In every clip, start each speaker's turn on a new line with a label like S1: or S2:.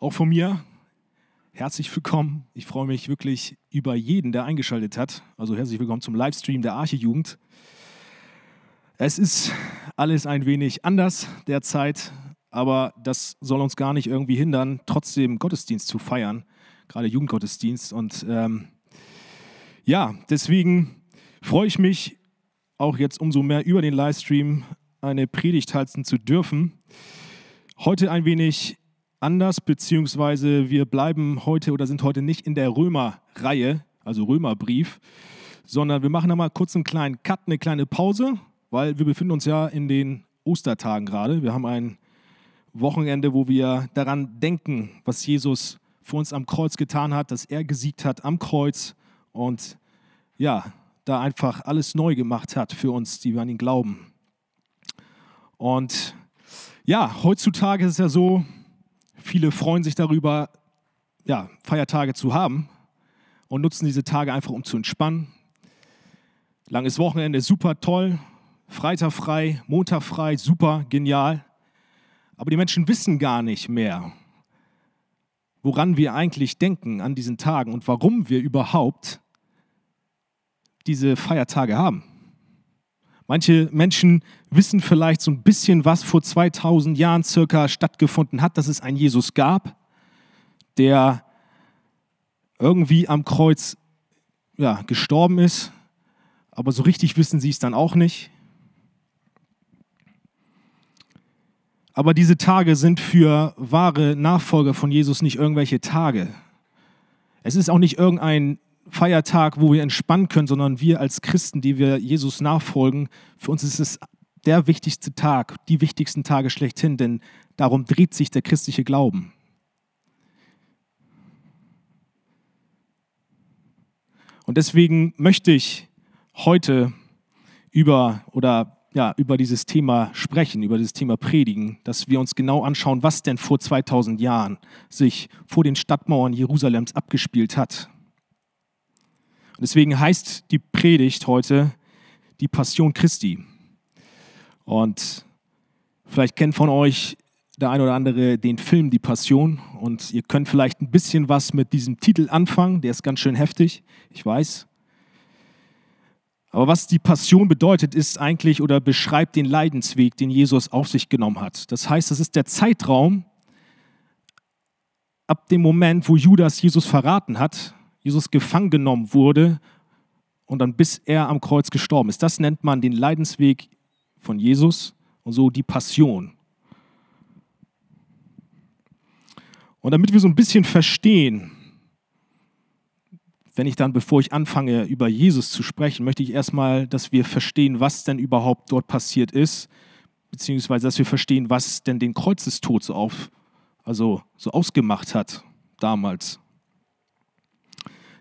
S1: Auch von mir herzlich willkommen. Ich freue mich wirklich über jeden, der eingeschaltet hat. Also herzlich willkommen zum Livestream der Arche-Jugend. Es ist alles ein wenig anders derzeit, aber das soll uns gar nicht irgendwie hindern, trotzdem Gottesdienst zu feiern, gerade Jugendgottesdienst. Und ähm, ja, deswegen freue ich mich auch jetzt umso mehr über den Livestream eine Predigt halten zu dürfen. Heute ein wenig anders, beziehungsweise wir bleiben heute oder sind heute nicht in der Römer-Reihe, also Römerbrief, sondern wir machen einmal kurz einen kleinen Cut, eine kleine Pause, weil wir befinden uns ja in den Ostertagen gerade. Wir haben ein Wochenende, wo wir daran denken, was Jesus für uns am Kreuz getan hat, dass er gesiegt hat am Kreuz und ja, da einfach alles neu gemacht hat für uns, die wir an ihn glauben. Und ja, heutzutage ist es ja so, Viele freuen sich darüber, ja, Feiertage zu haben und nutzen diese Tage einfach, um zu entspannen. Langes Wochenende, super toll. Freitag frei, Montag frei, super, genial. Aber die Menschen wissen gar nicht mehr, woran wir eigentlich denken an diesen Tagen und warum wir überhaupt diese Feiertage haben. Manche Menschen wissen vielleicht so ein bisschen, was vor 2000 Jahren circa stattgefunden hat, dass es einen Jesus gab, der irgendwie am Kreuz ja, gestorben ist, aber so richtig wissen sie es dann auch nicht. Aber diese Tage sind für wahre Nachfolger von Jesus nicht irgendwelche Tage. Es ist auch nicht irgendein Feiertag, wo wir entspannen können, sondern wir als Christen, die wir Jesus nachfolgen, für uns ist es der wichtigste Tag, die wichtigsten Tage schlechthin, denn darum dreht sich der christliche Glauben. Und deswegen möchte ich heute über oder ja, über dieses Thema sprechen, über dieses Thema predigen, dass wir uns genau anschauen, was denn vor 2000 Jahren sich vor den Stadtmauern Jerusalems abgespielt hat. Deswegen heißt die Predigt heute die Passion Christi. Und vielleicht kennt von euch der ein oder andere den Film Die Passion und ihr könnt vielleicht ein bisschen was mit diesem Titel anfangen, der ist ganz schön heftig, ich weiß. Aber was die Passion bedeutet, ist eigentlich oder beschreibt den Leidensweg, den Jesus auf sich genommen hat. Das heißt, das ist der Zeitraum ab dem Moment, wo Judas Jesus verraten hat, Jesus gefangen genommen wurde und dann bis er am Kreuz gestorben ist. Das nennt man den Leidensweg von Jesus und so die Passion. Und damit wir so ein bisschen verstehen, wenn ich dann, bevor ich anfange, über Jesus zu sprechen, möchte ich erstmal, dass wir verstehen, was denn überhaupt dort passiert ist, beziehungsweise dass wir verstehen, was denn den Kreuzestod so auf, also so ausgemacht hat damals.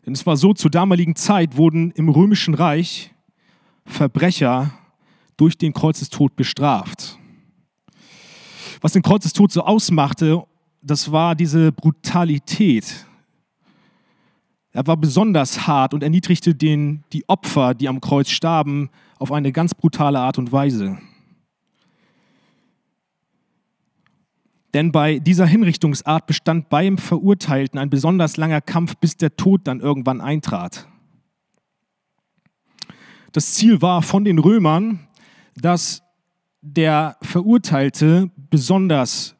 S1: Denn es war so, zur damaligen Zeit wurden im römischen Reich Verbrecher durch den Kreuzestod bestraft. Was den Kreuzestod so ausmachte, das war diese Brutalität. Er war besonders hart und erniedrigte den, die Opfer, die am Kreuz starben, auf eine ganz brutale Art und Weise. Denn bei dieser Hinrichtungsart bestand beim Verurteilten ein besonders langer Kampf, bis der Tod dann irgendwann eintrat. Das Ziel war von den Römern, dass der Verurteilte besonders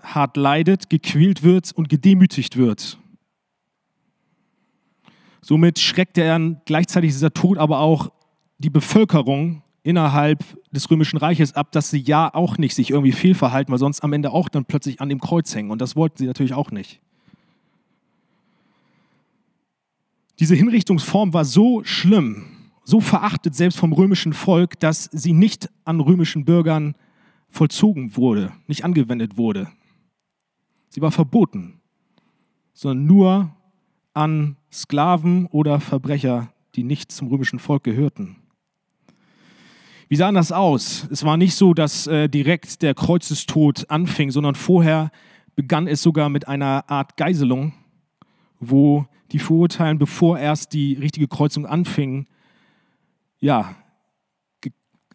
S1: hart leidet, gequält wird und gedemütigt wird. Somit schreckte er gleichzeitig dieser Tod aber auch die Bevölkerung innerhalb des Römischen Reiches ab, dass sie ja auch nicht sich irgendwie fehlverhalten, weil sonst am Ende auch dann plötzlich an dem Kreuz hängen. Und das wollten sie natürlich auch nicht. Diese Hinrichtungsform war so schlimm, so verachtet selbst vom römischen Volk, dass sie nicht an römischen Bürgern vollzogen wurde, nicht angewendet wurde. Sie war verboten, sondern nur an Sklaven oder Verbrecher, die nicht zum römischen Volk gehörten. Wie sah das aus? Es war nicht so, dass äh, direkt der Kreuzestod anfing, sondern vorher begann es sogar mit einer Art Geiselung, wo die Verurteilten, bevor erst die richtige Kreuzung anfing, ja,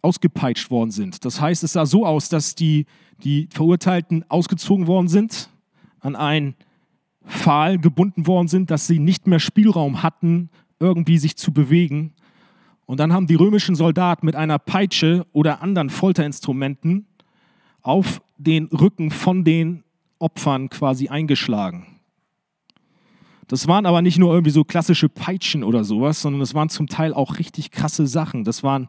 S1: ausgepeitscht worden sind. Das heißt, es sah so aus, dass die, die Verurteilten ausgezogen worden sind, an einen Pfahl gebunden worden sind, dass sie nicht mehr Spielraum hatten, irgendwie sich zu bewegen. Und dann haben die römischen Soldaten mit einer Peitsche oder anderen Folterinstrumenten auf den Rücken von den Opfern quasi eingeschlagen. Das waren aber nicht nur irgendwie so klassische Peitschen oder sowas, sondern das waren zum Teil auch richtig krasse Sachen. Das waren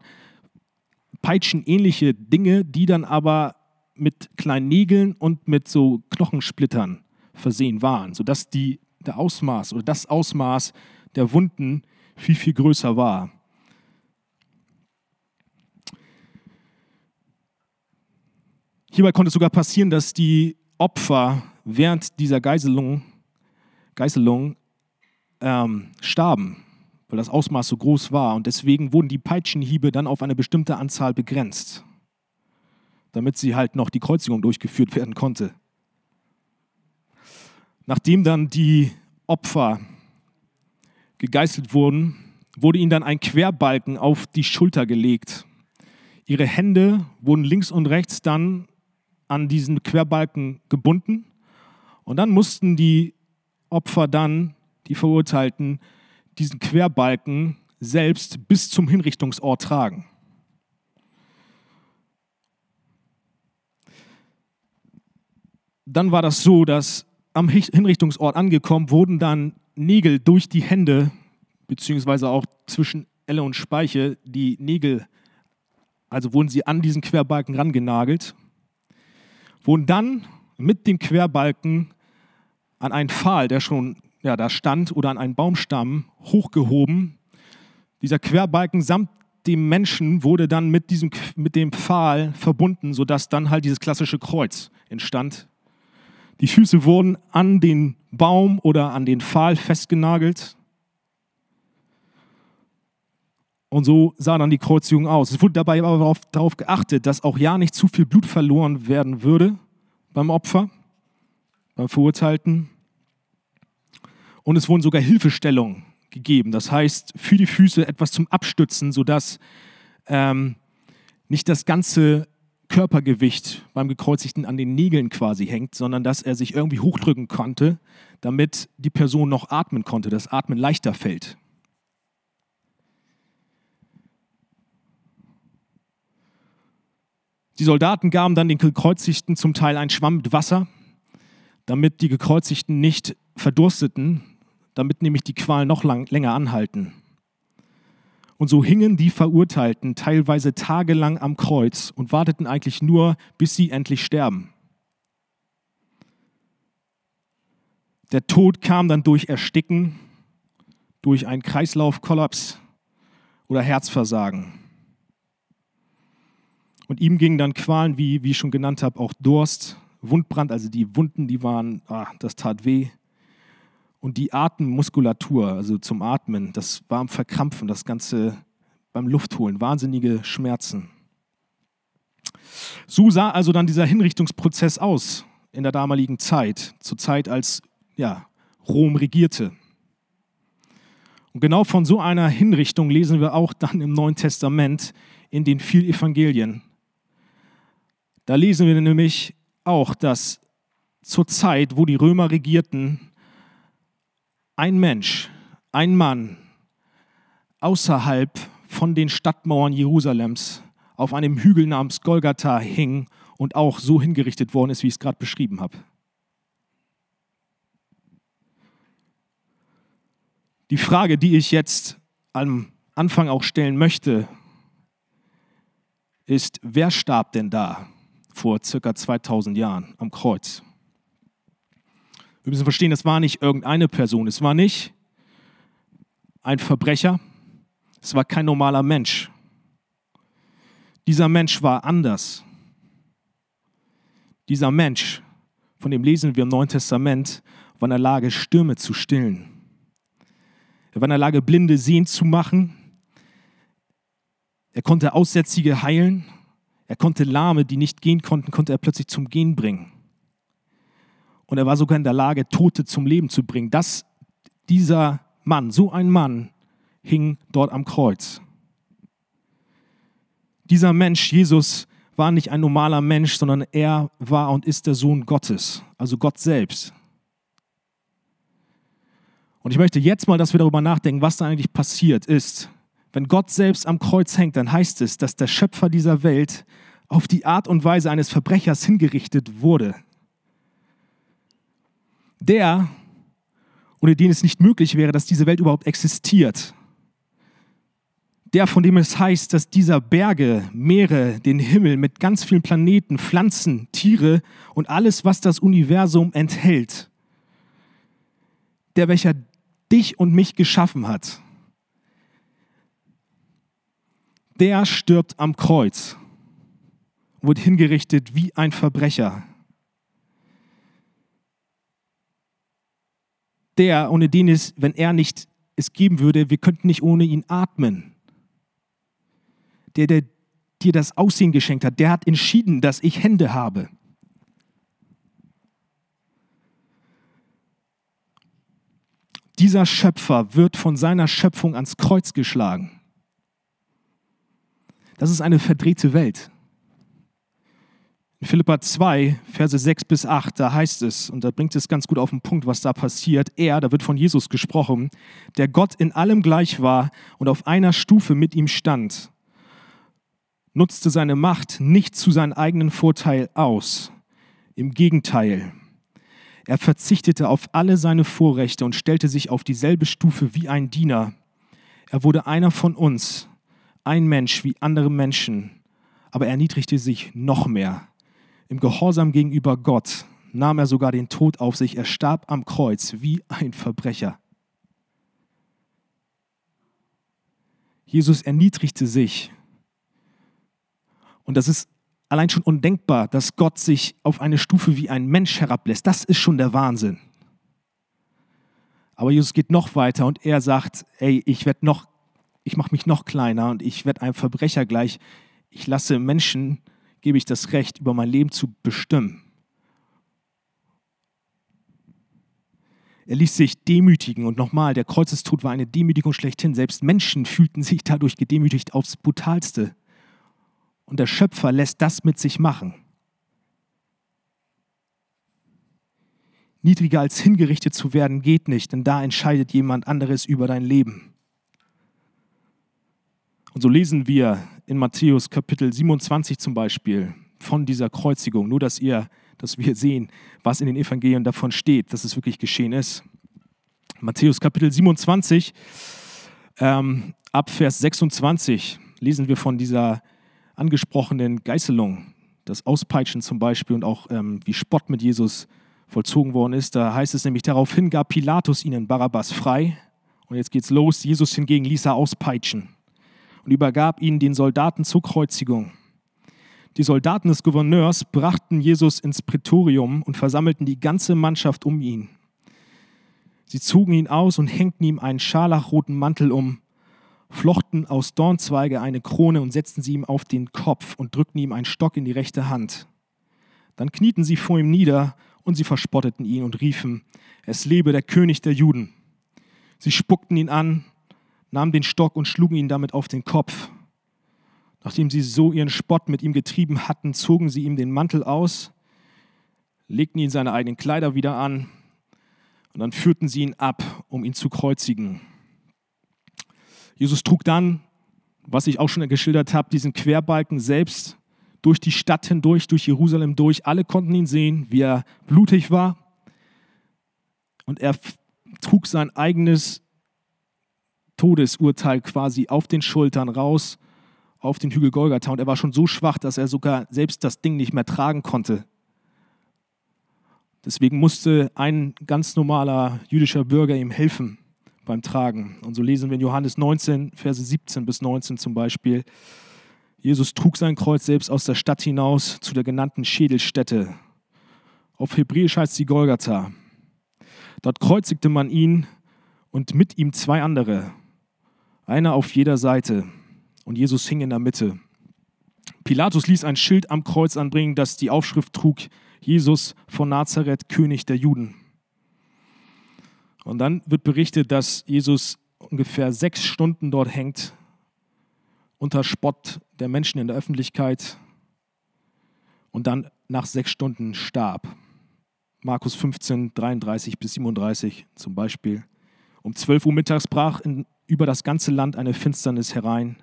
S1: peitschenähnliche Dinge, die dann aber mit kleinen Nägeln und mit so Knochensplittern versehen waren, sodass die, der Ausmaß oder das Ausmaß der Wunden viel, viel größer war. Hierbei konnte es sogar passieren, dass die Opfer während dieser Geiselung, Geiselung ähm, starben, weil das Ausmaß so groß war. Und deswegen wurden die Peitschenhiebe dann auf eine bestimmte Anzahl begrenzt, damit sie halt noch die Kreuzigung durchgeführt werden konnte. Nachdem dann die Opfer gegeißelt wurden, wurde ihnen dann ein Querbalken auf die Schulter gelegt. Ihre Hände wurden links und rechts dann an diesen Querbalken gebunden und dann mussten die Opfer dann, die Verurteilten, diesen Querbalken selbst bis zum Hinrichtungsort tragen. Dann war das so, dass am Hinrichtungsort angekommen wurden dann Nägel durch die Hände, beziehungsweise auch zwischen Elle und Speiche, die Nägel, also wurden sie an diesen Querbalken rangenagelt, wurden dann mit dem Querbalken an einen Pfahl, der schon ja, da stand, oder an einen Baumstamm hochgehoben. Dieser Querbalken samt dem Menschen wurde dann mit, diesem, mit dem Pfahl verbunden, sodass dann halt dieses klassische Kreuz entstand, die Füße wurden an den Baum oder an den Pfahl festgenagelt. Und so sah dann die Kreuzigung aus. Es wurde dabei aber darauf, darauf geachtet, dass auch ja nicht zu viel Blut verloren werden würde beim Opfer, beim Verurteilten. Und es wurden sogar Hilfestellungen gegeben. Das heißt, für die Füße etwas zum Abstützen, sodass ähm, nicht das ganze Körpergewicht beim Gekreuzigten an den Nägeln quasi hängt, sondern dass er sich irgendwie hochdrücken konnte, damit die Person noch atmen konnte, das Atmen leichter fällt. Die Soldaten gaben dann den Gekreuzigten zum Teil einen Schwamm mit Wasser, damit die Gekreuzigten nicht verdursteten, damit nämlich die Qualen noch lang, länger anhalten. Und so hingen die Verurteilten teilweise tagelang am Kreuz und warteten eigentlich nur, bis sie endlich sterben. Der Tod kam dann durch Ersticken, durch einen Kreislaufkollaps oder Herzversagen. Und ihm gingen dann Qualen wie, wie ich schon genannt habe, auch Durst, Wundbrand, also die Wunden, die waren, ah, das tat weh. Und die Atemmuskulatur, also zum Atmen, das war am Verkrampfen, das Ganze beim Luftholen, wahnsinnige Schmerzen. So sah also dann dieser Hinrichtungsprozess aus in der damaligen Zeit, zur Zeit, als ja, Rom regierte. Und genau von so einer Hinrichtung lesen wir auch dann im Neuen Testament in den vier Evangelien. Da lesen wir nämlich auch, dass zur Zeit, wo die Römer regierten, ein Mensch, ein Mann außerhalb von den Stadtmauern Jerusalems auf einem Hügel namens Golgatha hing und auch so hingerichtet worden ist, wie ich es gerade beschrieben habe. Die Frage, die ich jetzt am Anfang auch stellen möchte, ist, wer starb denn da vor circa 2000 Jahren am Kreuz? Wir müssen verstehen, es war nicht irgendeine Person, es war nicht ein Verbrecher, es war kein normaler Mensch. Dieser Mensch war anders. Dieser Mensch, von dem lesen wir im Neuen Testament, war in der Lage, Stürme zu stillen. Er war in der Lage, Blinde sehen zu machen. Er konnte Aussätzige heilen. Er konnte Lahme, die nicht gehen konnten, konnte er plötzlich zum Gehen bringen. Und er war sogar in der Lage, Tote zum Leben zu bringen. Das, dieser Mann, so ein Mann, hing dort am Kreuz. Dieser Mensch, Jesus, war nicht ein normaler Mensch, sondern er war und ist der Sohn Gottes, also Gott selbst. Und ich möchte jetzt mal, dass wir darüber nachdenken, was da eigentlich passiert ist. Wenn Gott selbst am Kreuz hängt, dann heißt es, dass der Schöpfer dieser Welt auf die Art und Weise eines Verbrechers hingerichtet wurde. Der, ohne den es nicht möglich wäre, dass diese Welt überhaupt existiert. Der, von dem es heißt, dass dieser Berge, Meere, den Himmel mit ganz vielen Planeten, Pflanzen, Tiere und alles, was das Universum enthält, der, welcher dich und mich geschaffen hat, der stirbt am Kreuz, wurde hingerichtet wie ein Verbrecher. Der, ohne den es, wenn er nicht es geben würde, wir könnten nicht ohne ihn atmen. Der, der dir das Aussehen geschenkt hat, der hat entschieden, dass ich Hände habe. Dieser Schöpfer wird von seiner Schöpfung ans Kreuz geschlagen. Das ist eine verdrehte Welt. In Philippa 2, Verse 6 bis 8, da heißt es, und da bringt es ganz gut auf den Punkt, was da passiert. Er, da wird von Jesus gesprochen, der Gott in allem gleich war und auf einer Stufe mit ihm stand, nutzte seine Macht nicht zu seinem eigenen Vorteil aus. Im Gegenteil, er verzichtete auf alle seine Vorrechte und stellte sich auf dieselbe Stufe wie ein Diener. Er wurde einer von uns, ein Mensch wie andere Menschen, aber er erniedrigte sich noch mehr. Im Gehorsam gegenüber Gott nahm er sogar den Tod auf sich. Er starb am Kreuz wie ein Verbrecher. Jesus erniedrigte sich. Und das ist allein schon undenkbar, dass Gott sich auf eine Stufe wie ein Mensch herablässt. Das ist schon der Wahnsinn. Aber Jesus geht noch weiter und er sagt, ey, ich werde noch, ich mache mich noch kleiner und ich werde einem Verbrecher gleich. Ich lasse Menschen, gebe ich das Recht, über mein Leben zu bestimmen. Er ließ sich demütigen und nochmal, der Kreuzestod war eine Demütigung schlechthin. Selbst Menschen fühlten sich dadurch gedemütigt aufs brutalste und der Schöpfer lässt das mit sich machen. Niedriger als hingerichtet zu werden geht nicht, denn da entscheidet jemand anderes über dein Leben. Und so lesen wir in Matthäus Kapitel 27 zum Beispiel von dieser Kreuzigung, nur dass ihr, dass wir sehen, was in den Evangelien davon steht, dass es wirklich geschehen ist. Matthäus Kapitel 27, ähm, ab Vers 26 lesen wir von dieser angesprochenen Geißelung, das Auspeitschen zum Beispiel und auch ähm, wie Spott mit Jesus vollzogen worden ist. Da heißt es nämlich, daraufhin gab Pilatus ihnen Barabbas frei. Und jetzt geht's los. Jesus hingegen ließ er auspeitschen und übergab ihn den Soldaten zur Kreuzigung. Die Soldaten des Gouverneurs brachten Jesus ins Prätorium und versammelten die ganze Mannschaft um ihn. Sie zogen ihn aus und hängten ihm einen scharlachroten Mantel um flochten aus Dornzweige eine Krone und setzten sie ihm auf den Kopf und drückten ihm einen Stock in die rechte Hand. Dann knieten sie vor ihm nieder und sie verspotteten ihn und riefen, es lebe der König der Juden. Sie spuckten ihn an, nahmen den Stock und schlugen ihn damit auf den Kopf. Nachdem sie so ihren Spott mit ihm getrieben hatten, zogen sie ihm den Mantel aus, legten ihn seine eigenen Kleider wieder an und dann führten sie ihn ab, um ihn zu kreuzigen. Jesus trug dann, was ich auch schon geschildert habe, diesen Querbalken selbst durch die Stadt hindurch, durch Jerusalem durch. Alle konnten ihn sehen, wie er blutig war. Und er trug sein eigenes Todesurteil quasi auf den Schultern raus auf den Hügel Golgatha. Und er war schon so schwach, dass er sogar selbst das Ding nicht mehr tragen konnte. Deswegen musste ein ganz normaler jüdischer Bürger ihm helfen beim Tragen. Und so lesen wir in Johannes 19, Verse 17 bis 19 zum Beispiel. Jesus trug sein Kreuz selbst aus der Stadt hinaus zu der genannten Schädelstätte. Auf Hebräisch heißt sie Golgatha. Dort kreuzigte man ihn und mit ihm zwei andere, einer auf jeder Seite. Und Jesus hing in der Mitte. Pilatus ließ ein Schild am Kreuz anbringen, das die Aufschrift trug: Jesus von Nazareth, König der Juden. Und dann wird berichtet, dass Jesus ungefähr sechs Stunden dort hängt, unter Spott der Menschen in der Öffentlichkeit und dann nach sechs Stunden starb. Markus 15, 33 bis 37 zum Beispiel. Um 12 Uhr mittags brach in, über das ganze Land eine Finsternis herein,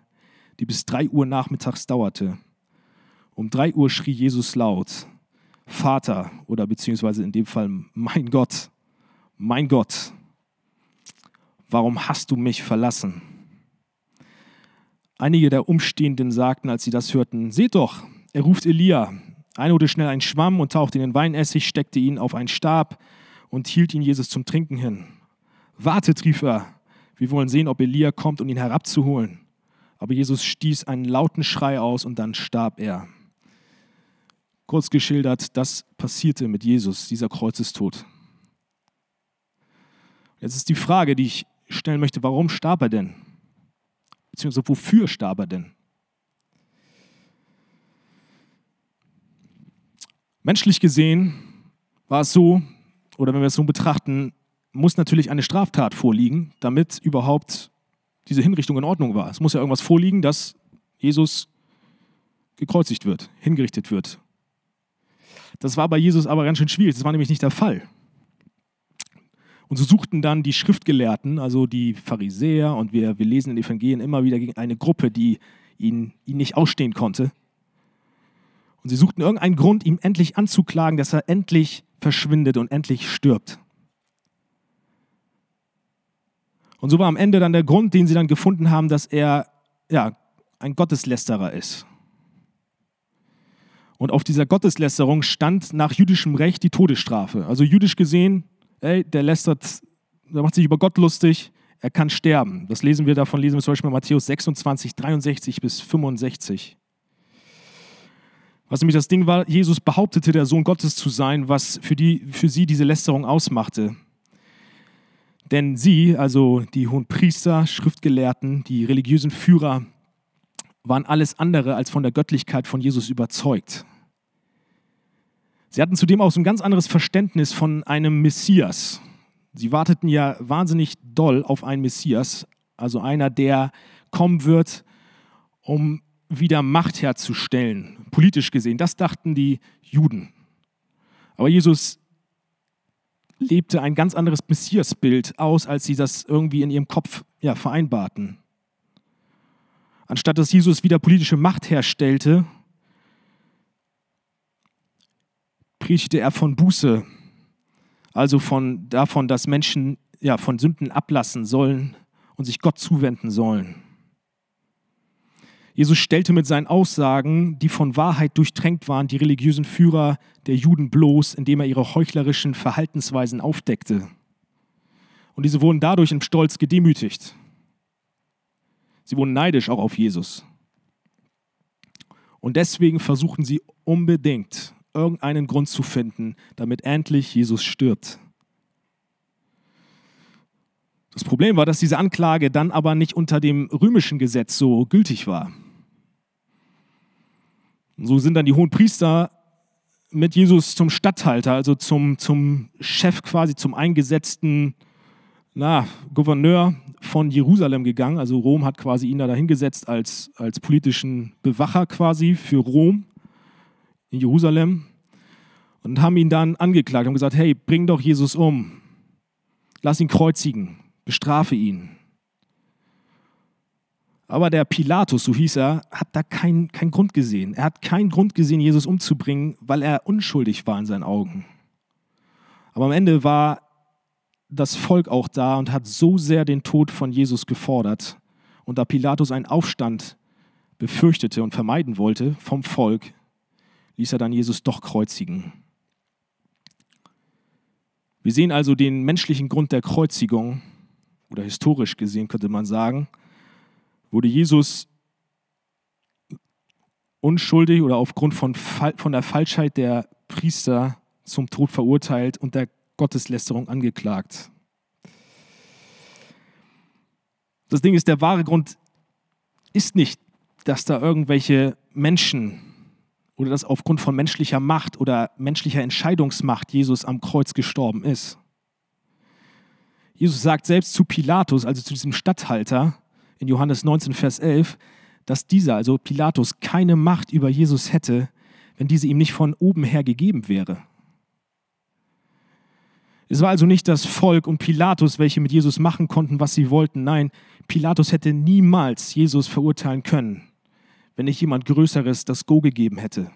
S1: die bis 3 Uhr nachmittags dauerte. Um 3 Uhr schrie Jesus laut, Vater oder beziehungsweise in dem Fall mein Gott, mein Gott, warum hast du mich verlassen? Einige der Umstehenden sagten, als sie das hörten, seht doch, er ruft Elia. Einer holte schnell einen Schwamm und tauchte in den Weinessig, steckte ihn auf einen Stab und hielt ihn Jesus zum Trinken hin. Wartet, rief er, wir wollen sehen, ob Elia kommt, um ihn herabzuholen. Aber Jesus stieß einen lauten Schrei aus und dann starb er. Kurz geschildert, das passierte mit Jesus, dieser Kreuzestod. Jetzt ist die Frage, die ich stellen möchte, warum starb er denn? Beziehungsweise wofür starb er denn? Menschlich gesehen war es so, oder wenn wir es so betrachten, muss natürlich eine Straftat vorliegen, damit überhaupt diese Hinrichtung in Ordnung war. Es muss ja irgendwas vorliegen, dass Jesus gekreuzigt wird, hingerichtet wird. Das war bei Jesus aber ganz schön schwierig. Das war nämlich nicht der Fall. Und so suchten dann die Schriftgelehrten, also die Pharisäer, und wir, wir lesen in den Evangelien immer wieder gegen eine Gruppe, die ihn, ihn nicht ausstehen konnte. Und sie suchten irgendeinen Grund, ihm endlich anzuklagen, dass er endlich verschwindet und endlich stirbt. Und so war am Ende dann der Grund, den sie dann gefunden haben, dass er ja, ein Gotteslästerer ist. Und auf dieser Gotteslästerung stand nach jüdischem Recht die Todesstrafe. Also jüdisch gesehen ey, der lästert, der macht sich über Gott lustig, er kann sterben. Das lesen wir davon, lesen wir zum Beispiel Matthäus 26, 63 bis 65. Was nämlich das Ding war, Jesus behauptete, der Sohn Gottes zu sein, was für, die, für sie diese Lästerung ausmachte. Denn sie, also die hohen Priester, Schriftgelehrten, die religiösen Führer, waren alles andere als von der Göttlichkeit von Jesus überzeugt. Sie hatten zudem auch so ein ganz anderes Verständnis von einem Messias. Sie warteten ja wahnsinnig doll auf einen Messias, also einer, der kommen wird, um wieder Macht herzustellen, politisch gesehen. Das dachten die Juden. Aber Jesus lebte ein ganz anderes Messiasbild aus, als sie das irgendwie in ihrem Kopf ja, vereinbarten. Anstatt dass Jesus wieder politische Macht herstellte, predigte er von Buße, also von, davon, dass Menschen ja, von Sünden ablassen sollen und sich Gott zuwenden sollen. Jesus stellte mit seinen Aussagen, die von Wahrheit durchtränkt waren, die religiösen Führer der Juden bloß, indem er ihre heuchlerischen Verhaltensweisen aufdeckte. Und diese wurden dadurch im Stolz gedemütigt. Sie wurden neidisch auch auf Jesus. Und deswegen versuchten sie unbedingt, irgendeinen Grund zu finden, damit endlich Jesus stirbt. Das Problem war, dass diese Anklage dann aber nicht unter dem römischen Gesetz so gültig war. So sind dann die hohen Priester mit Jesus zum Statthalter, also zum, zum Chef quasi, zum eingesetzten na, Gouverneur von Jerusalem gegangen. Also Rom hat quasi ihn da dahingesetzt als, als politischen Bewacher quasi für Rom in Jerusalem und haben ihn dann angeklagt und gesagt, hey, bring doch Jesus um. Lass ihn kreuzigen, bestrafe ihn. Aber der Pilatus, so hieß er, hat da keinen kein Grund gesehen. Er hat keinen Grund gesehen, Jesus umzubringen, weil er unschuldig war in seinen Augen. Aber am Ende war das Volk auch da und hat so sehr den Tod von Jesus gefordert. Und da Pilatus einen Aufstand befürchtete und vermeiden wollte vom Volk, ließ er dann Jesus doch kreuzigen. Wir sehen also den menschlichen Grund der Kreuzigung, oder historisch gesehen könnte man sagen, wurde Jesus unschuldig oder aufgrund von, von der Falschheit der Priester zum Tod verurteilt und der Gotteslästerung angeklagt. Das Ding ist, der wahre Grund ist nicht, dass da irgendwelche Menschen oder dass aufgrund von menschlicher Macht oder menschlicher Entscheidungsmacht Jesus am Kreuz gestorben ist. Jesus sagt selbst zu Pilatus, also zu diesem Statthalter in Johannes 19, Vers 11, dass dieser, also Pilatus, keine Macht über Jesus hätte, wenn diese ihm nicht von oben her gegeben wäre. Es war also nicht das Volk und Pilatus, welche mit Jesus machen konnten, was sie wollten. Nein, Pilatus hätte niemals Jesus verurteilen können, wenn nicht jemand Größeres das Go gegeben hätte.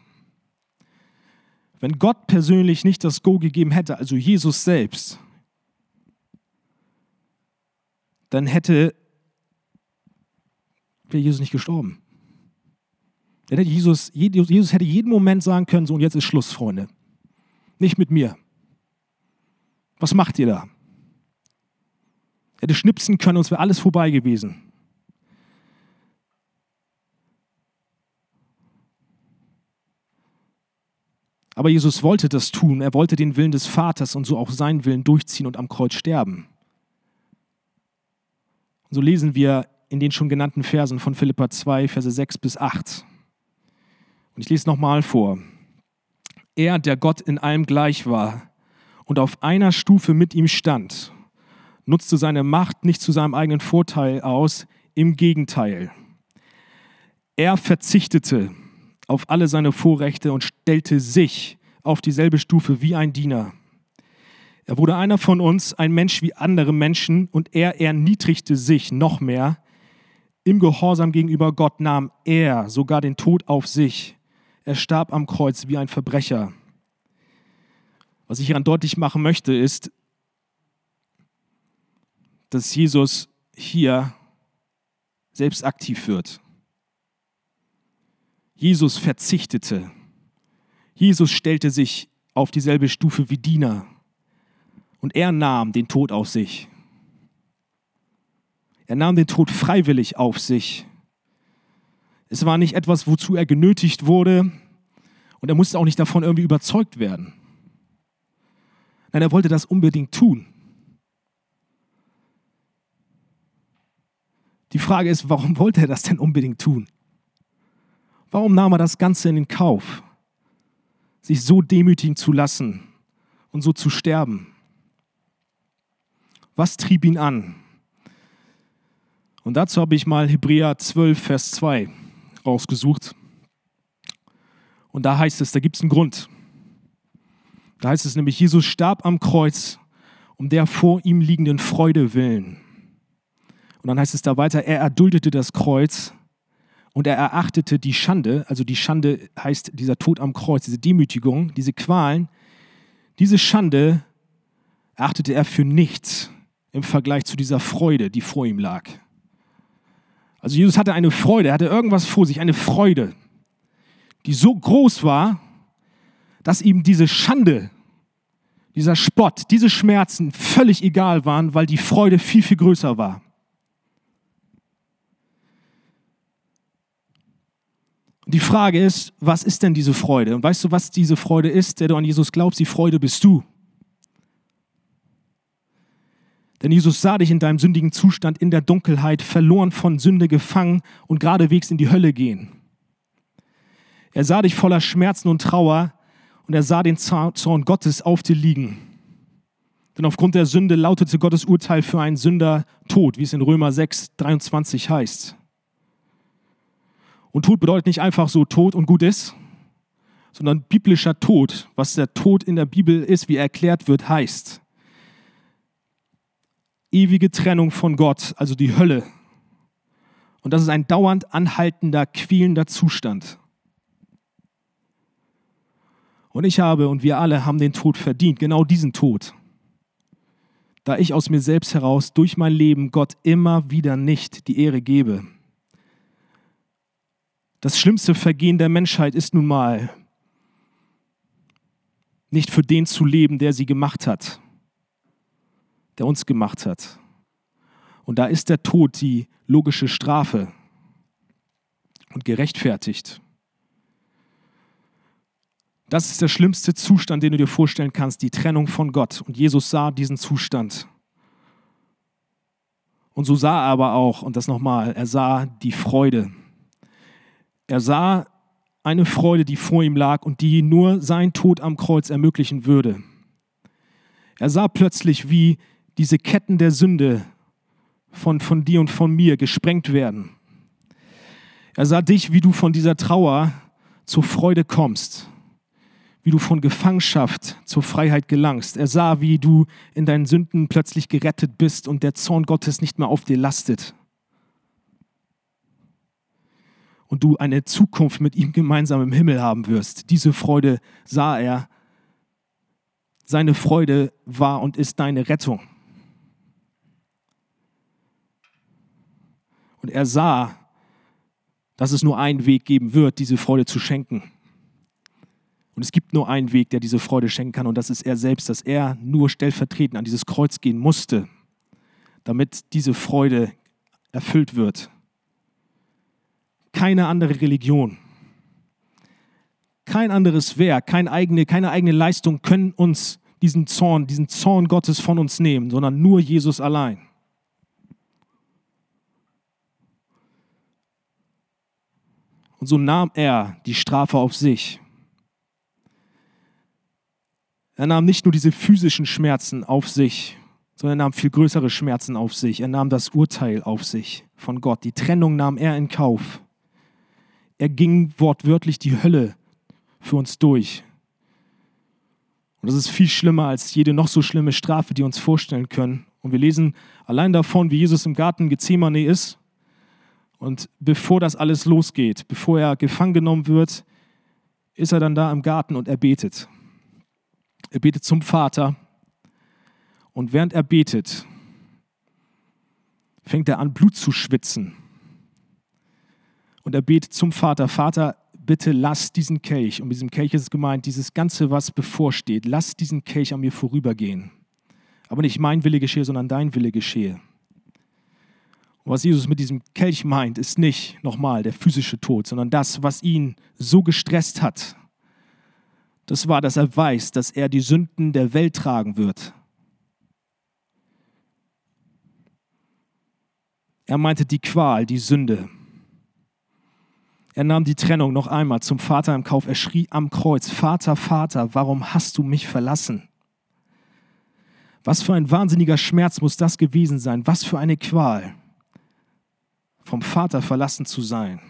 S1: Wenn Gott persönlich nicht das Go gegeben hätte, also Jesus selbst, dann hätte wäre Jesus nicht gestorben. Dann Jesus, Jesus hätte jeden Moment sagen können, so und jetzt ist Schluss, Freunde. Nicht mit mir. Was macht ihr da? Er hätte schnipsen können und es wäre alles vorbei gewesen. Aber Jesus wollte das tun. Er wollte den Willen des Vaters und so auch seinen Willen durchziehen und am Kreuz sterben. Und so lesen wir in den schon genannten Versen von Philippa 2, Verse 6 bis 8. Und ich lese nochmal vor. Er, der Gott in allem gleich war und auf einer Stufe mit ihm stand, nutzte seine Macht nicht zu seinem eigenen Vorteil aus, im Gegenteil. Er verzichtete auf alle seine Vorrechte und stellte sich auf dieselbe Stufe wie ein Diener. Er wurde einer von uns, ein Mensch wie andere Menschen, und er erniedrigte sich noch mehr. Im Gehorsam gegenüber Gott nahm er sogar den Tod auf sich. Er starb am Kreuz wie ein Verbrecher. Was ich hieran deutlich machen möchte, ist, dass Jesus hier selbst aktiv wird. Jesus verzichtete. Jesus stellte sich auf dieselbe Stufe wie Diener und er nahm den Tod auf sich. Er nahm den Tod freiwillig auf sich. Es war nicht etwas, wozu er genötigt wurde und er musste auch nicht davon irgendwie überzeugt werden. Nein, er wollte das unbedingt tun. Die Frage ist, warum wollte er das denn unbedingt tun? Warum nahm er das Ganze in den Kauf, sich so demütigen zu lassen und so zu sterben? Was trieb ihn an? Und dazu habe ich mal Hebräer 12, Vers 2 rausgesucht. Und da heißt es, da gibt es einen Grund. Da heißt es nämlich, Jesus starb am Kreuz um der vor ihm liegenden Freude willen. Und dann heißt es da weiter, er erduldete das Kreuz und er erachtete die Schande, also die Schande heißt dieser Tod am Kreuz, diese Demütigung, diese Qualen, diese Schande erachtete er für nichts im Vergleich zu dieser Freude, die vor ihm lag. Also Jesus hatte eine Freude, er hatte irgendwas vor sich, eine Freude, die so groß war, dass ihm diese Schande, dieser Spott, diese Schmerzen völlig egal waren, weil die Freude viel, viel größer war. Die Frage ist, was ist denn diese Freude? Und weißt du, was diese Freude ist, der du an Jesus glaubst? Die Freude bist du. Denn Jesus sah dich in deinem sündigen Zustand in der Dunkelheit, verloren von Sünde gefangen und geradewegs in die Hölle gehen. Er sah dich voller Schmerzen und Trauer und er sah den Zorn Gottes auf dir liegen. Denn aufgrund der Sünde lautete Gottes Urteil für einen Sünder Tod, wie es in Römer 6, 23 heißt. Und Tod bedeutet nicht einfach so Tod und gut ist, sondern biblischer Tod, was der Tod in der Bibel ist, wie er erklärt wird, heißt ewige Trennung von Gott, also die Hölle. Und das ist ein dauernd anhaltender, quälender Zustand. Und ich habe und wir alle haben den Tod verdient, genau diesen Tod. Da ich aus mir selbst heraus durch mein Leben Gott immer wieder nicht die Ehre gebe. Das schlimmste Vergehen der Menschheit ist nun mal, nicht für den zu leben, der sie gemacht hat, der uns gemacht hat. Und da ist der Tod die logische Strafe und gerechtfertigt. Das ist der schlimmste Zustand, den du dir vorstellen kannst, die Trennung von Gott. Und Jesus sah diesen Zustand. Und so sah er aber auch, und das nochmal, er sah die Freude. Er sah eine Freude, die vor ihm lag und die nur sein Tod am Kreuz ermöglichen würde. Er sah plötzlich, wie diese Ketten der Sünde von, von dir und von mir gesprengt werden. Er sah dich, wie du von dieser Trauer zur Freude kommst, wie du von Gefangenschaft zur Freiheit gelangst. Er sah, wie du in deinen Sünden plötzlich gerettet bist und der Zorn Gottes nicht mehr auf dir lastet. Und du eine Zukunft mit ihm gemeinsam im Himmel haben wirst. Diese Freude sah er. Seine Freude war und ist deine Rettung. Und er sah, dass es nur einen Weg geben wird, diese Freude zu schenken. Und es gibt nur einen Weg, der diese Freude schenken kann, und das ist er selbst, dass er nur stellvertretend an dieses Kreuz gehen musste, damit diese Freude erfüllt wird. Keine andere Religion, kein anderes Werk, keine eigene, keine eigene Leistung können uns diesen Zorn, diesen Zorn Gottes von uns nehmen, sondern nur Jesus allein. Und so nahm er die Strafe auf sich er nahm nicht nur diese physischen Schmerzen auf sich, sondern er nahm viel größere Schmerzen auf sich. Er nahm das Urteil auf sich von Gott. Die Trennung nahm er in Kauf. Er ging wortwörtlich die Hölle für uns durch. Und das ist viel schlimmer als jede noch so schlimme Strafe, die wir uns vorstellen können. Und wir lesen allein davon, wie Jesus im Garten Gethsemane ist. Und bevor das alles losgeht, bevor er gefangen genommen wird, ist er dann da im Garten und er betet. Er betet zum Vater und während er betet, fängt er an, Blut zu schwitzen. Und er betet zum Vater, Vater, bitte lass diesen Kelch, und mit diesem Kelch ist es gemeint, dieses Ganze, was bevorsteht, lass diesen Kelch an mir vorübergehen. Aber nicht mein Wille geschehe, sondern dein Wille geschehe. Und was Jesus mit diesem Kelch meint, ist nicht nochmal der physische Tod, sondern das, was ihn so gestresst hat, das war, dass er weiß, dass er die Sünden der Welt tragen wird. Er meinte die Qual, die Sünde. Er nahm die Trennung noch einmal zum Vater im Kauf. Er schrie am Kreuz, Vater, Vater, warum hast du mich verlassen? Was für ein wahnsinniger Schmerz muss das gewesen sein? Was für eine Qual, vom Vater verlassen zu sein.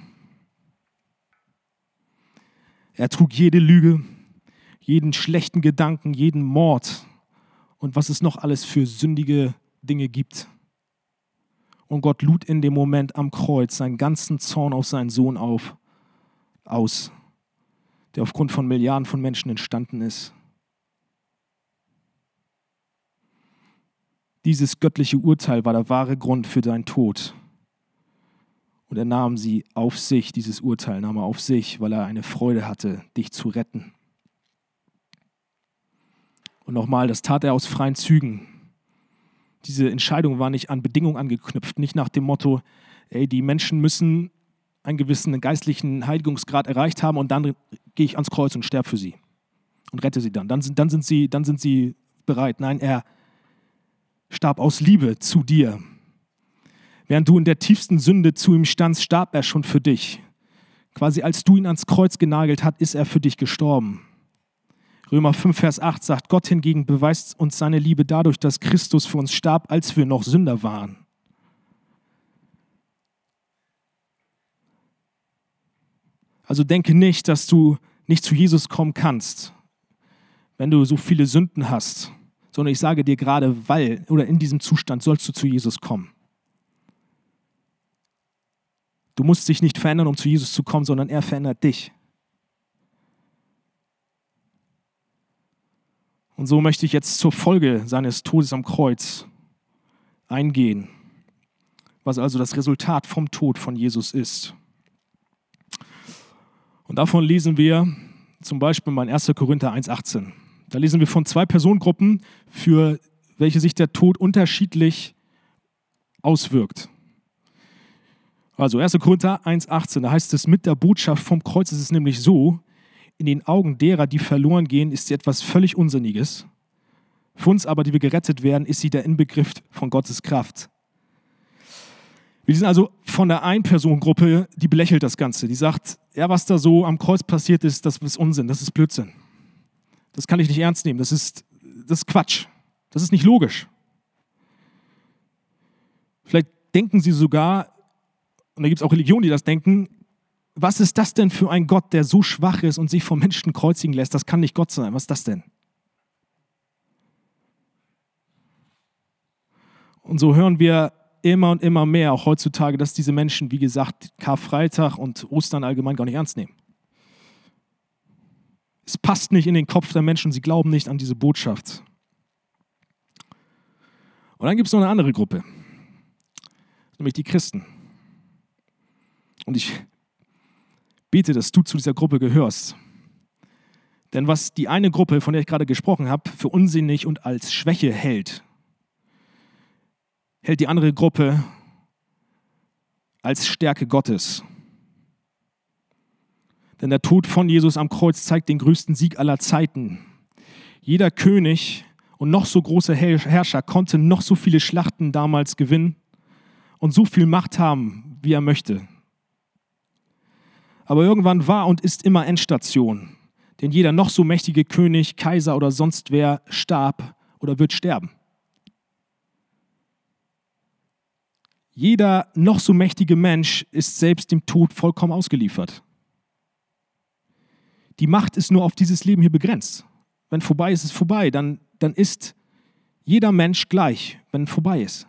S1: Er trug jede Lüge, jeden schlechten Gedanken, jeden Mord und was es noch alles für sündige Dinge gibt. Und Gott lud in dem Moment am Kreuz seinen ganzen Zorn auf seinen Sohn auf, aus, der aufgrund von Milliarden von Menschen entstanden ist. Dieses göttliche Urteil war der wahre Grund für deinen Tod. Und er nahm sie auf sich, dieses Urteil nahm er auf sich, weil er eine Freude hatte, dich zu retten. Und nochmal, das tat er aus freien Zügen. Diese Entscheidung war nicht an Bedingungen angeknüpft, nicht nach dem Motto, ey, die Menschen müssen einen gewissen geistlichen Heiligungsgrad erreicht haben und dann gehe ich ans Kreuz und sterbe für sie und rette sie dann. Dann sind, dann sind, sie, dann sind sie bereit. Nein, er starb aus Liebe zu dir. Während du in der tiefsten Sünde zu ihm standst, starb er schon für dich. Quasi als du ihn ans Kreuz genagelt hast, ist er für dich gestorben. Römer 5, Vers 8 sagt, Gott hingegen beweist uns seine Liebe dadurch, dass Christus für uns starb, als wir noch Sünder waren. Also denke nicht, dass du nicht zu Jesus kommen kannst, wenn du so viele Sünden hast, sondern ich sage dir gerade, weil oder in diesem Zustand sollst du zu Jesus kommen. Du musst dich nicht verändern, um zu Jesus zu kommen, sondern er verändert dich. Und so möchte ich jetzt zur Folge seines Todes am Kreuz eingehen, was also das Resultat vom Tod von Jesus ist. Und davon lesen wir zum Beispiel in 1. Korinther 1,18. Da lesen wir von zwei Personengruppen, für welche sich der Tod unterschiedlich auswirkt. Also 1. Korinther 1,18, da heißt es, mit der Botschaft vom Kreuz ist es nämlich so, in den Augen derer, die verloren gehen, ist sie etwas völlig Unsinniges. Für uns aber, die wir gerettet werden, ist sie der Inbegriff von Gottes Kraft. Wir sind also von der Ein-Personen-Gruppe, die belächelt das Ganze. Die sagt, ja, was da so am Kreuz passiert ist, das ist Unsinn, das ist Blödsinn. Das kann ich nicht ernst nehmen, das ist, das ist Quatsch. Das ist nicht logisch. Vielleicht denken sie sogar, und da gibt es auch Religionen, die das denken, was ist das denn für ein Gott, der so schwach ist und sich vom Menschen kreuzigen lässt? Das kann nicht Gott sein. Was ist das denn? Und so hören wir immer und immer mehr, auch heutzutage, dass diese Menschen, wie gesagt, Karfreitag und Ostern allgemein gar nicht ernst nehmen. Es passt nicht in den Kopf der Menschen, sie glauben nicht an diese Botschaft. Und dann gibt es noch eine andere Gruppe, nämlich die Christen. Und ich bete, dass du zu dieser Gruppe gehörst. Denn was die eine Gruppe, von der ich gerade gesprochen habe, für unsinnig und als Schwäche hält, hält die andere Gruppe als Stärke Gottes. Denn der Tod von Jesus am Kreuz zeigt den größten Sieg aller Zeiten. Jeder König und noch so große Herrscher konnte noch so viele Schlachten damals gewinnen und so viel Macht haben, wie er möchte. Aber irgendwann war und ist immer Endstation. Denn jeder noch so mächtige König, Kaiser oder sonst wer starb oder wird sterben. Jeder noch so mächtige Mensch ist selbst dem Tod vollkommen ausgeliefert. Die Macht ist nur auf dieses Leben hier begrenzt. Wenn vorbei ist, ist vorbei. Dann, dann ist jeder Mensch gleich, wenn vorbei ist.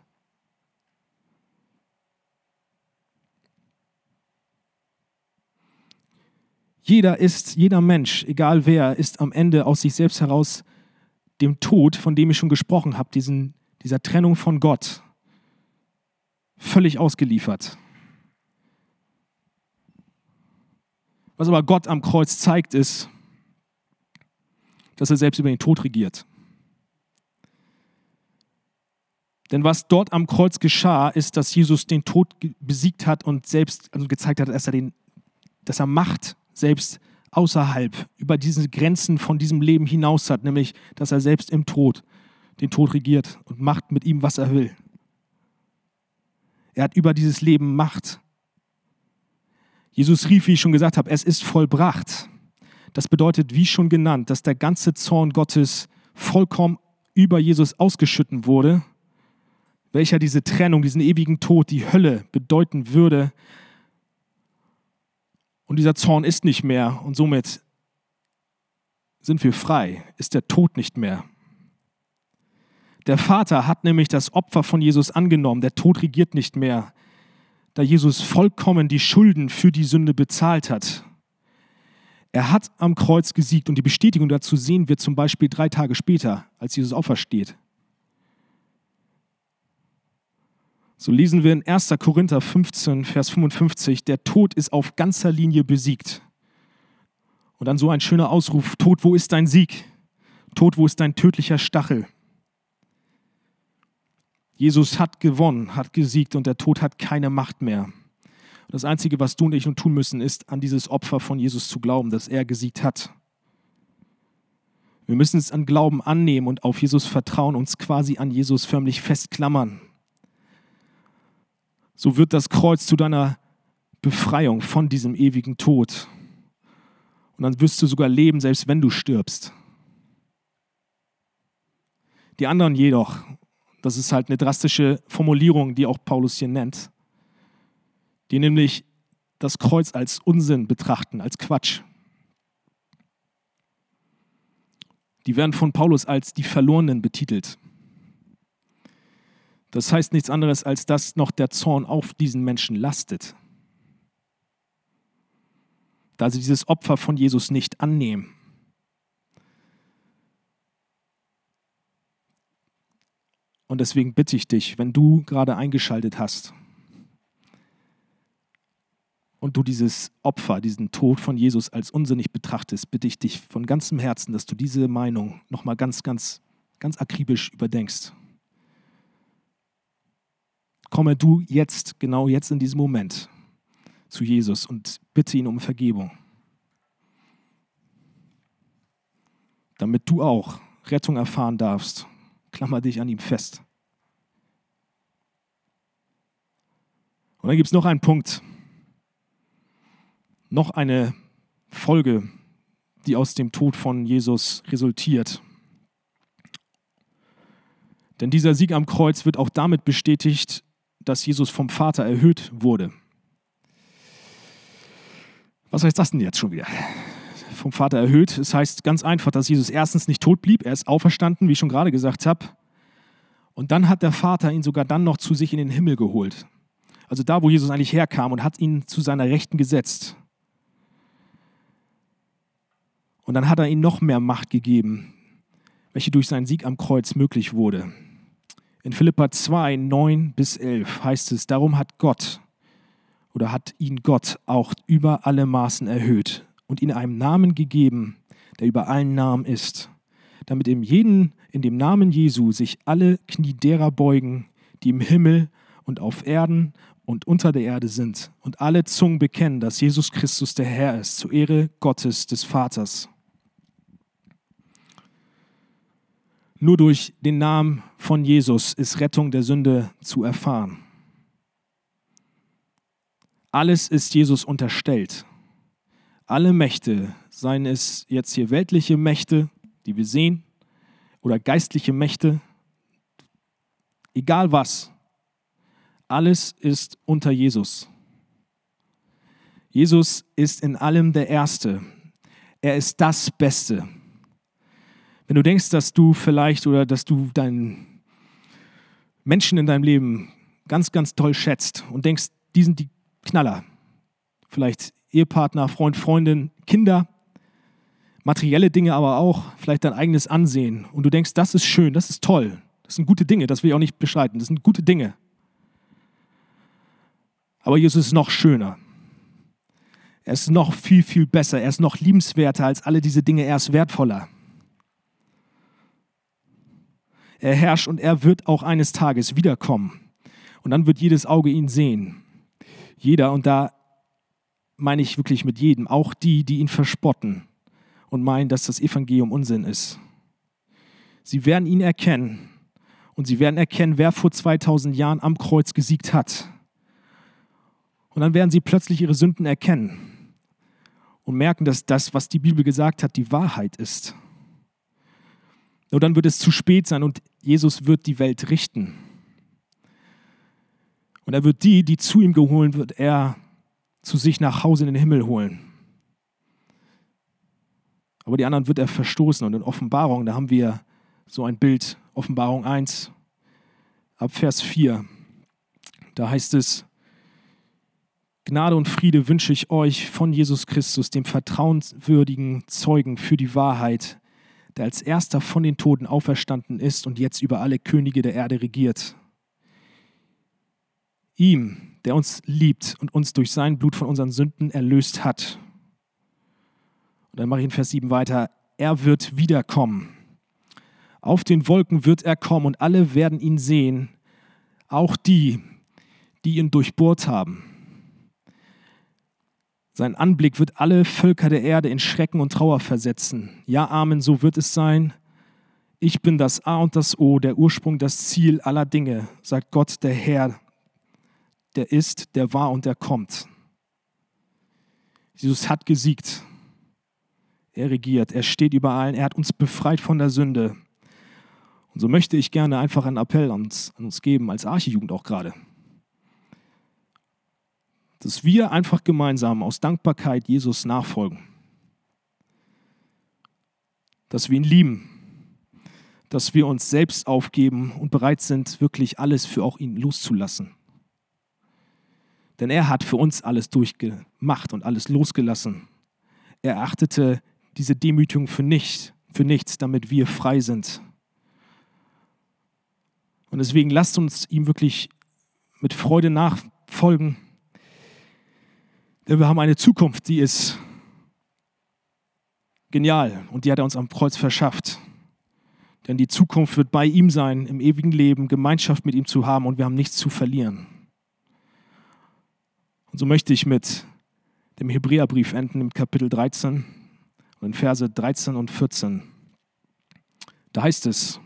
S1: Jeder ist, jeder Mensch, egal wer, ist am Ende aus sich selbst heraus dem Tod, von dem ich schon gesprochen habe, diesen, dieser Trennung von Gott, völlig ausgeliefert. Was aber Gott am Kreuz zeigt, ist, dass er selbst über den Tod regiert. Denn was dort am Kreuz geschah, ist, dass Jesus den Tod besiegt hat und selbst also gezeigt hat, dass er, den, dass er Macht selbst außerhalb, über diese Grenzen von diesem Leben hinaus hat, nämlich dass er selbst im Tod den Tod regiert und macht mit ihm, was er will. Er hat über dieses Leben Macht. Jesus rief, wie ich schon gesagt habe, es ist vollbracht. Das bedeutet, wie schon genannt, dass der ganze Zorn Gottes vollkommen über Jesus ausgeschütten wurde, welcher diese Trennung, diesen ewigen Tod, die Hölle bedeuten würde. Und dieser Zorn ist nicht mehr und somit sind wir frei, ist der Tod nicht mehr. Der Vater hat nämlich das Opfer von Jesus angenommen. Der Tod regiert nicht mehr, da Jesus vollkommen die Schulden für die Sünde bezahlt hat. Er hat am Kreuz gesiegt und die Bestätigung dazu sehen wir zum Beispiel drei Tage später, als Jesus aufersteht. So lesen wir in 1. Korinther 15, Vers 55, der Tod ist auf ganzer Linie besiegt. Und dann so ein schöner Ausruf, Tod, wo ist dein Sieg? Tod, wo ist dein tödlicher Stachel? Jesus hat gewonnen, hat gesiegt und der Tod hat keine Macht mehr. Das Einzige, was du und ich nun tun müssen, ist, an dieses Opfer von Jesus zu glauben, dass er gesiegt hat. Wir müssen es an Glauben annehmen und auf Jesus vertrauen, uns quasi an Jesus förmlich festklammern. So wird das Kreuz zu deiner Befreiung von diesem ewigen Tod. Und dann wirst du sogar leben, selbst wenn du stirbst. Die anderen jedoch, das ist halt eine drastische Formulierung, die auch Paulus hier nennt. Die nämlich das Kreuz als Unsinn betrachten, als Quatsch. Die werden von Paulus als die Verlorenen betitelt. Das heißt nichts anderes, als dass noch der Zorn auf diesen Menschen lastet. Da sie dieses Opfer von Jesus nicht annehmen. Und deswegen bitte ich dich, wenn du gerade eingeschaltet hast und du dieses Opfer, diesen Tod von Jesus als unsinnig betrachtest, bitte ich dich von ganzem Herzen, dass du diese Meinung nochmal ganz, ganz, ganz akribisch überdenkst. Komme du jetzt, genau jetzt in diesem Moment zu Jesus und bitte ihn um Vergebung. Damit du auch Rettung erfahren darfst Klammer dich an ihm fest. Und dann gibt es noch einen Punkt, noch eine Folge, die aus dem Tod von Jesus resultiert. Denn dieser Sieg am Kreuz wird auch damit bestätigt, dass Jesus vom Vater erhöht wurde. Was heißt das denn jetzt schon wieder? Vom Vater erhöht. Es heißt ganz einfach, dass Jesus erstens nicht tot blieb, er ist auferstanden, wie ich schon gerade gesagt habe. Und dann hat der Vater ihn sogar dann noch zu sich in den Himmel geholt. Also da, wo Jesus eigentlich herkam und hat ihn zu seiner Rechten gesetzt. Und dann hat er ihm noch mehr Macht gegeben, welche durch seinen Sieg am Kreuz möglich wurde. In Philippa 2, 9 bis 11 heißt es, darum hat Gott oder hat ihn Gott auch über alle Maßen erhöht und ihm einen Namen gegeben, der über allen Namen ist, damit in jeden, in dem Namen Jesu sich alle Knie derer beugen, die im Himmel und auf Erden und unter der Erde sind, und alle Zungen bekennen, dass Jesus Christus der Herr ist, zur Ehre Gottes des Vaters. Nur durch den Namen von Jesus ist Rettung der Sünde zu erfahren. Alles ist Jesus unterstellt. Alle Mächte, seien es jetzt hier weltliche Mächte, die wir sehen, oder geistliche Mächte, egal was, alles ist unter Jesus. Jesus ist in allem der Erste. Er ist das Beste. Wenn du denkst, dass du vielleicht oder dass du deinen Menschen in deinem Leben ganz, ganz toll schätzt und denkst, die sind die Knaller. Vielleicht Ehepartner, Freund, Freundin, Kinder, materielle Dinge aber auch, vielleicht dein eigenes Ansehen. Und du denkst, das ist schön, das ist toll, das sind gute Dinge, das will ich auch nicht beschreiten, das sind gute Dinge. Aber Jesus ist noch schöner. Er ist noch viel, viel besser. Er ist noch liebenswerter als alle diese Dinge. Er ist wertvoller. Er herrscht und er wird auch eines Tages wiederkommen. Und dann wird jedes Auge ihn sehen. Jeder, und da meine ich wirklich mit jedem, auch die, die ihn verspotten und meinen, dass das Evangelium Unsinn ist. Sie werden ihn erkennen und sie werden erkennen, wer vor 2000 Jahren am Kreuz gesiegt hat. Und dann werden sie plötzlich ihre Sünden erkennen und merken, dass das, was die Bibel gesagt hat, die Wahrheit ist. Nur dann wird es zu spät sein und Jesus wird die Welt richten. Und er wird die, die zu ihm geholt wird, er zu sich nach Hause in den Himmel holen. Aber die anderen wird er verstoßen. Und in Offenbarung, da haben wir so ein Bild, Offenbarung 1, ab Vers 4. Da heißt es, Gnade und Friede wünsche ich euch von Jesus Christus, dem vertrauenswürdigen Zeugen für die Wahrheit, der als erster von den Toten auferstanden ist und jetzt über alle Könige der Erde regiert. Ihm, der uns liebt und uns durch sein Blut von unseren Sünden erlöst hat. Und dann mache ich in Vers 7 weiter. Er wird wiederkommen. Auf den Wolken wird er kommen und alle werden ihn sehen, auch die, die ihn durchbohrt haben. Sein Anblick wird alle Völker der Erde in Schrecken und Trauer versetzen. Ja, Amen, so wird es sein. Ich bin das A und das O, der Ursprung, das Ziel aller Dinge, sagt Gott, der Herr, der ist, der war und der kommt. Jesus hat gesiegt. Er regiert, er steht über allen, er hat uns befreit von der Sünde. Und so möchte ich gerne einfach einen Appell an uns, an uns geben, als Archijugend auch gerade dass wir einfach gemeinsam aus Dankbarkeit Jesus nachfolgen. Dass wir ihn lieben. Dass wir uns selbst aufgeben und bereit sind, wirklich alles für auch ihn loszulassen. Denn er hat für uns alles durchgemacht und alles losgelassen. Er achtete diese Demütigung für, nicht, für nichts, damit wir frei sind. Und deswegen lasst uns ihm wirklich mit Freude nachfolgen denn wir haben eine Zukunft, die ist genial und die hat er uns am Kreuz verschafft. Denn die Zukunft wird bei ihm sein, im ewigen Leben, Gemeinschaft mit ihm zu haben und wir haben nichts zu verlieren. Und so möchte ich mit dem Hebräerbrief enden im Kapitel 13 und in Verse 13 und 14. Da heißt es,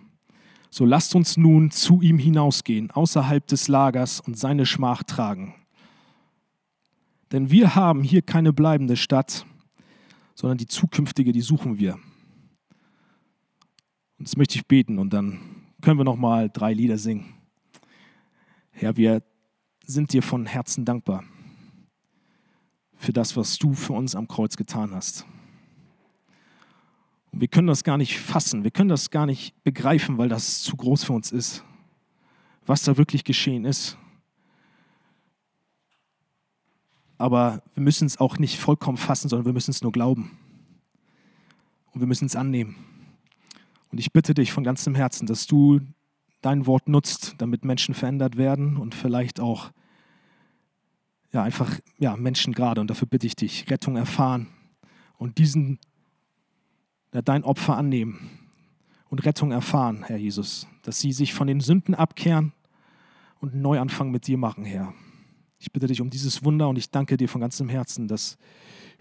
S1: so lasst uns nun zu ihm hinausgehen, außerhalb des Lagers und seine Schmach tragen denn wir haben hier keine bleibende Stadt, sondern die zukünftige, die suchen wir. Und das möchte ich beten und dann können wir noch mal drei Lieder singen. Herr, wir sind dir von Herzen dankbar für das, was du für uns am Kreuz getan hast. Und wir können das gar nicht fassen, wir können das gar nicht begreifen, weil das zu groß für uns ist, was da wirklich geschehen ist. Aber wir müssen es auch nicht vollkommen fassen, sondern wir müssen es nur glauben. Und wir müssen es annehmen. Und ich bitte dich von ganzem Herzen, dass du dein Wort nutzt, damit Menschen verändert werden und vielleicht auch ja, einfach ja, Menschen gerade, und dafür bitte ich dich, Rettung erfahren und diesen, ja, dein Opfer annehmen und Rettung erfahren, Herr Jesus, dass sie sich von den Sünden abkehren und einen Neuanfang mit dir machen, Herr. Ich bitte dich um dieses Wunder und ich danke dir von ganzem Herzen, dass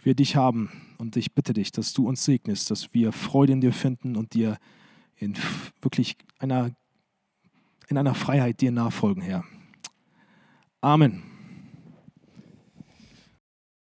S1: wir dich haben. Und ich bitte dich, dass du uns segnest, dass wir Freude in dir finden und dir in wirklich einer, in einer Freiheit dir nachfolgen, Herr. Amen.